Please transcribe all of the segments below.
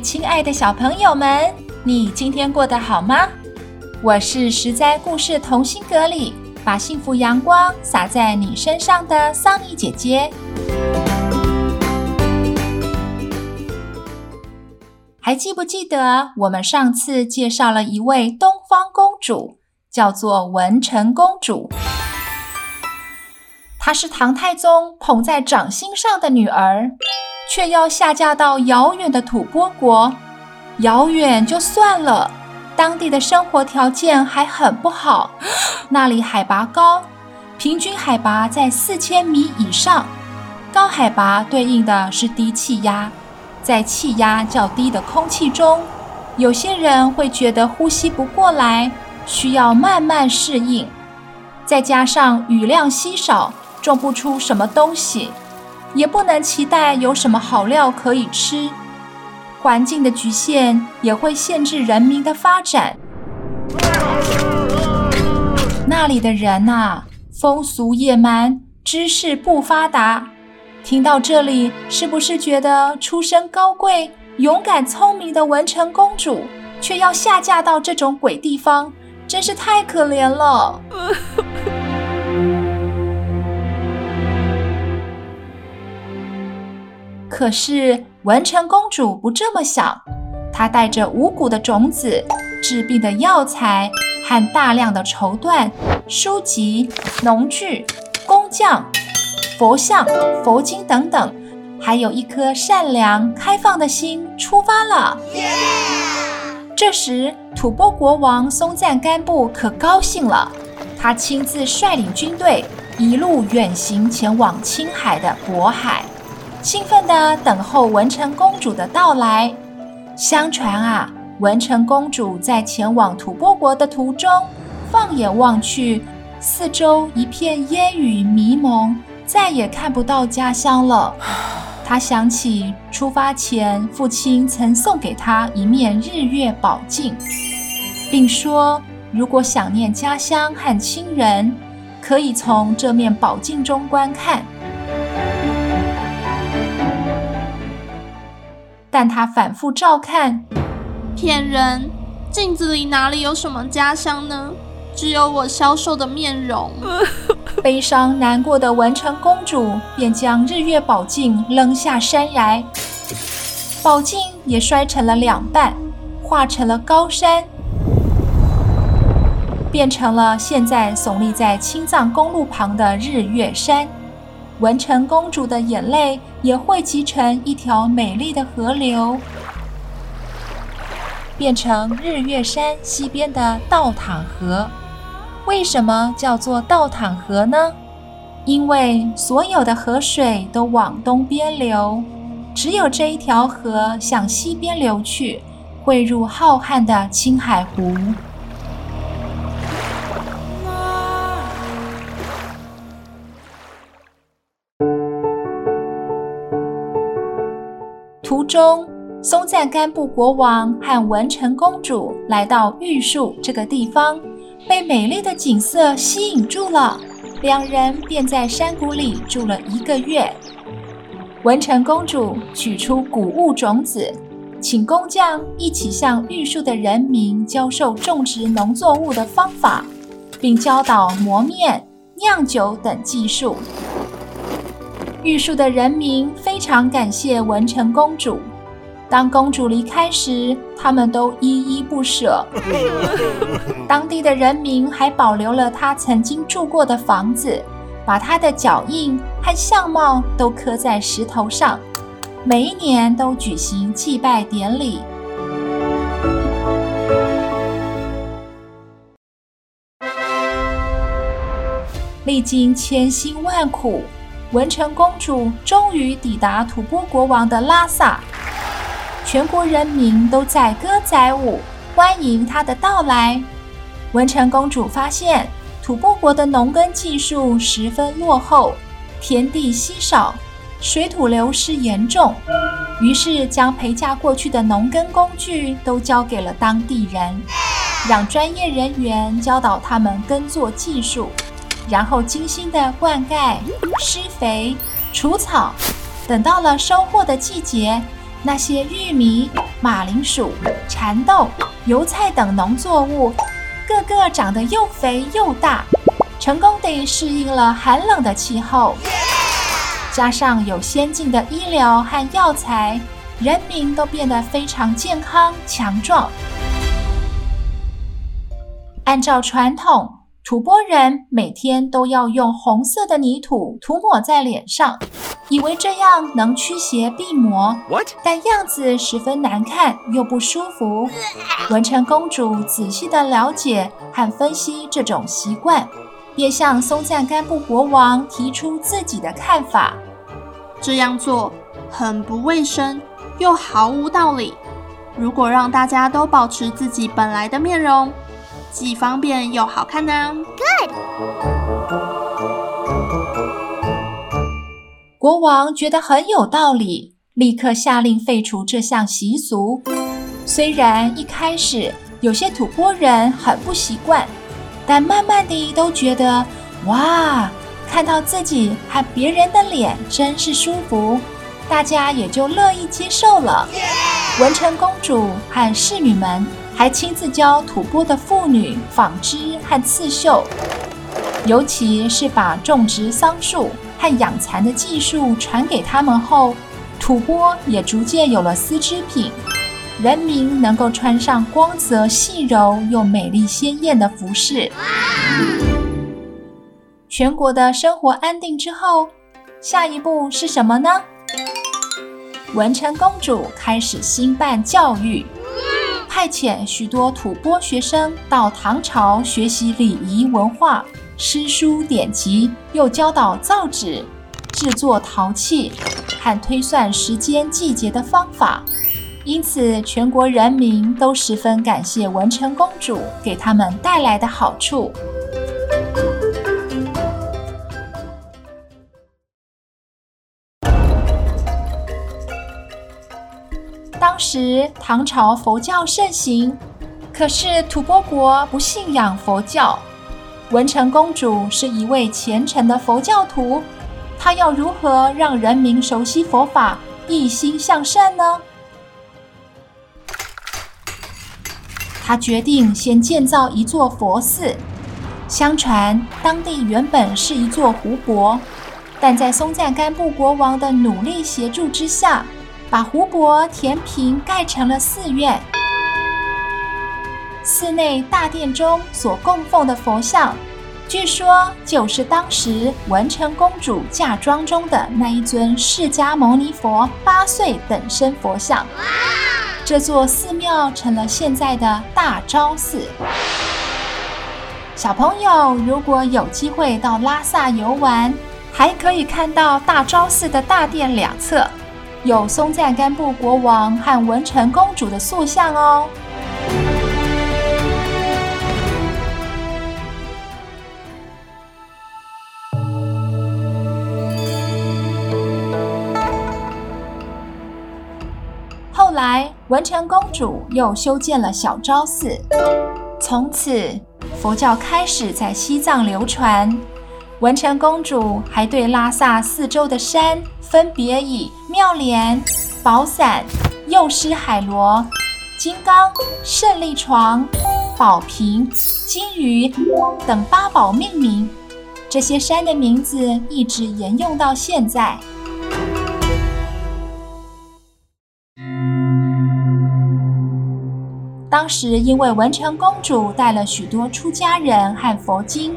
亲爱的小朋友们，你今天过得好吗？我是十灾故事同心阁里把幸福阳光洒在你身上的桑尼姐姐。还记不记得我们上次介绍了一位东方公主，叫做文成公主。她是唐太宗捧在掌心上的女儿。却要下嫁到遥远的吐蕃国，遥远就算了，当地的生活条件还很不好，那里海拔高，平均海拔在四千米以上。高海拔对应的是低气压，在气压较低的空气中，有些人会觉得呼吸不过来，需要慢慢适应。再加上雨量稀少，种不出什么东西。也不能期待有什么好料可以吃，环境的局限也会限制人民的发展。那里的人呐，风俗野蛮，知识不发达。听到这里，是不是觉得出身高贵、勇敢、聪明的文成公主，却要下嫁到这种鬼地方，真是太可怜了？可是文成公主不这么想，她带着五谷的种子、治病的药材和大量的绸缎、书籍、农具、工匠、佛像、佛经等等，还有一颗善良开放的心，出发了。这时，吐蕃国王松赞干布可高兴了，他亲自率领军队一路远行前往青海的渤海。兴奋地等候文成公主的到来。相传啊，文成公主在前往吐蕃国的途中，放眼望去，四周一片烟雨迷蒙，再也看不到家乡了。她想起出发前父亲曾送给她一面日月宝镜，并说如果想念家乡和亲人，可以从这面宝镜中观看。但他反复照看，骗人！镜子里哪里有什么家乡呢？只有我消瘦的面容。悲伤难过的文成公主便将日月宝镜扔下山崖，宝镜也摔成了两半，化成了高山，变成了现在耸立在青藏公路旁的日月山。文成公主的眼泪也汇集成一条美丽的河流，变成日月山西边的倒淌河。为什么叫做倒淌河呢？因为所有的河水都往东边流，只有这一条河向西边流去，汇入浩瀚的青海湖。途中，松赞干布国王和文成公主来到玉树这个地方，被美丽的景色吸引住了。两人便在山谷里住了一个月。文成公主取出谷物种子，请工匠一起向玉树的人民教授种植农作物的方法，并教导磨面、酿酒等技术。玉树的人民非常感谢文成公主。当公主离开时，他们都依依不舍。当地的人民还保留了她曾经住过的房子，把她的脚印和相貌都刻在石头上，每一年都举行祭拜典礼。历经千辛万苦。文成公主终于抵达吐蕃国王的拉萨，全国人民都载歌载舞欢迎她的到来。文成公主发现吐蕃国的农耕技术十分落后，田地稀少，水土流失严重，于是将陪嫁过去的农耕工具都交给了当地人，让专业人员教导他们耕作技术。然后精心的灌溉、施肥、除草，等到了收获的季节，那些玉米、马铃薯、蚕豆、油菜等农作物，个个长得又肥又大，成功地适应了寒冷的气候。加上有先进的医疗和药材，人民都变得非常健康强壮。按照传统。吐蕃人每天都要用红色的泥土涂抹在脸上，以为这样能驱邪避魔。What? 但样子十分难看又不舒服。文成公主仔细地了解和分析这种习惯，便向松赞干布国王提出自己的看法。这样做很不卫生，又毫无道理。如果让大家都保持自己本来的面容，既方便又好看呢、啊。Good。国王觉得很有道理，立刻下令废除这项习俗。虽然一开始有些吐蕃人很不习惯，但慢慢的都觉得哇，看到自己和别人的脸真是舒服，大家也就乐意接受了。Yeah! 文成公主和侍女们。还亲自教吐蕃的妇女纺织和刺绣，尤其是把种植桑树和养蚕的技术传给他们后，吐蕃也逐渐有了丝织品，人民能够穿上光泽细柔又美丽鲜艳的服饰。全国的生活安定之后，下一步是什么呢？文成公主开始兴办教育。派遣许多吐蕃学生到唐朝学习礼仪文化、诗书典籍，又教导造纸、制作陶器和推算时间季节的方法。因此，全国人民都十分感谢文成公主给他们带来的好处。当时唐朝佛教盛行，可是吐蕃国不信仰佛教。文成公主是一位虔诚的佛教徒，她要如何让人民熟悉佛法、一心向善呢？她决定先建造一座佛寺。相传当地原本是一座湖泊，但在松赞干布国王的努力协助之下，把湖泊填平，盖成了寺院。寺内大殿中所供奉的佛像，据说就是当时文成公主嫁妆中的那一尊释迦牟尼佛八岁等身佛像。这座寺庙成了现在的大昭寺。小朋友如果有机会到拉萨游玩，还可以看到大昭寺的大殿两侧。有松赞干布国王和文成公主的塑像哦。后来，文成公主又修建了小昭寺，从此佛教开始在西藏流传。文成公主还对拉萨四周的山分别以妙莲、宝伞、幼狮海螺、金刚、胜利床、宝瓶、金鱼等八宝命名，这些山的名字一直沿用到现在。当时因为文成公主带了许多出家人和佛经。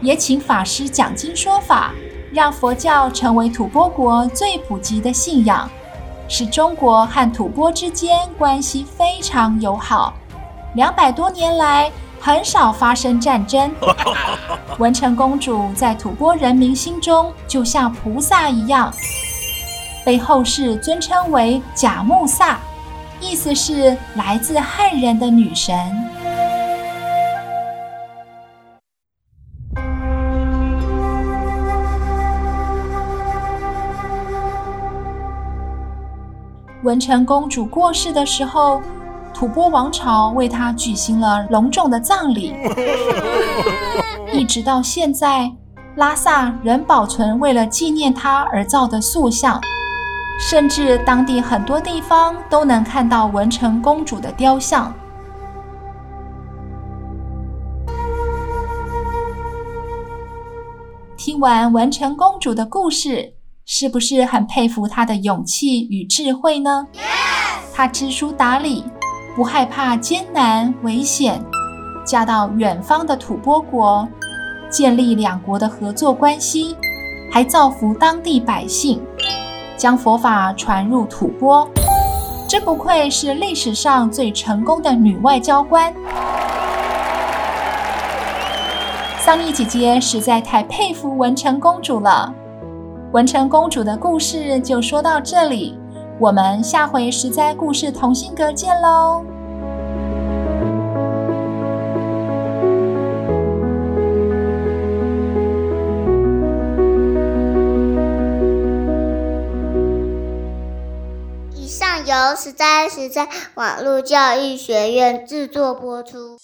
也请法师讲经说法，让佛教成为吐蕃国最普及的信仰，使中国和吐蕃之间关系非常友好。两百多年来，很少发生战争。文成公主在吐蕃人民心中就像菩萨一样，被后世尊称为贾木萨，意思是来自汉人的女神。文成公主过世的时候，吐蕃王朝为她举行了隆重的葬礼。一直到现在，拉萨仍保存为了纪念她而造的塑像，甚至当地很多地方都能看到文成公主的雕像。听完文成公主的故事，是不是很佩服她的勇气与智慧呢!她知书达理，不害怕艰难危险，嫁到远方的吐蕃国，建立两国的合作关系，还造福当地百姓，将佛法传入吐蕃。真不愧是历史上最成功的女外交官。桑尼姐姐实在太佩服文成公主了。文成公主的故事就说到这里，我们下回实在故事同心阁见喽。以上由实在实在网络教育学院制作播出。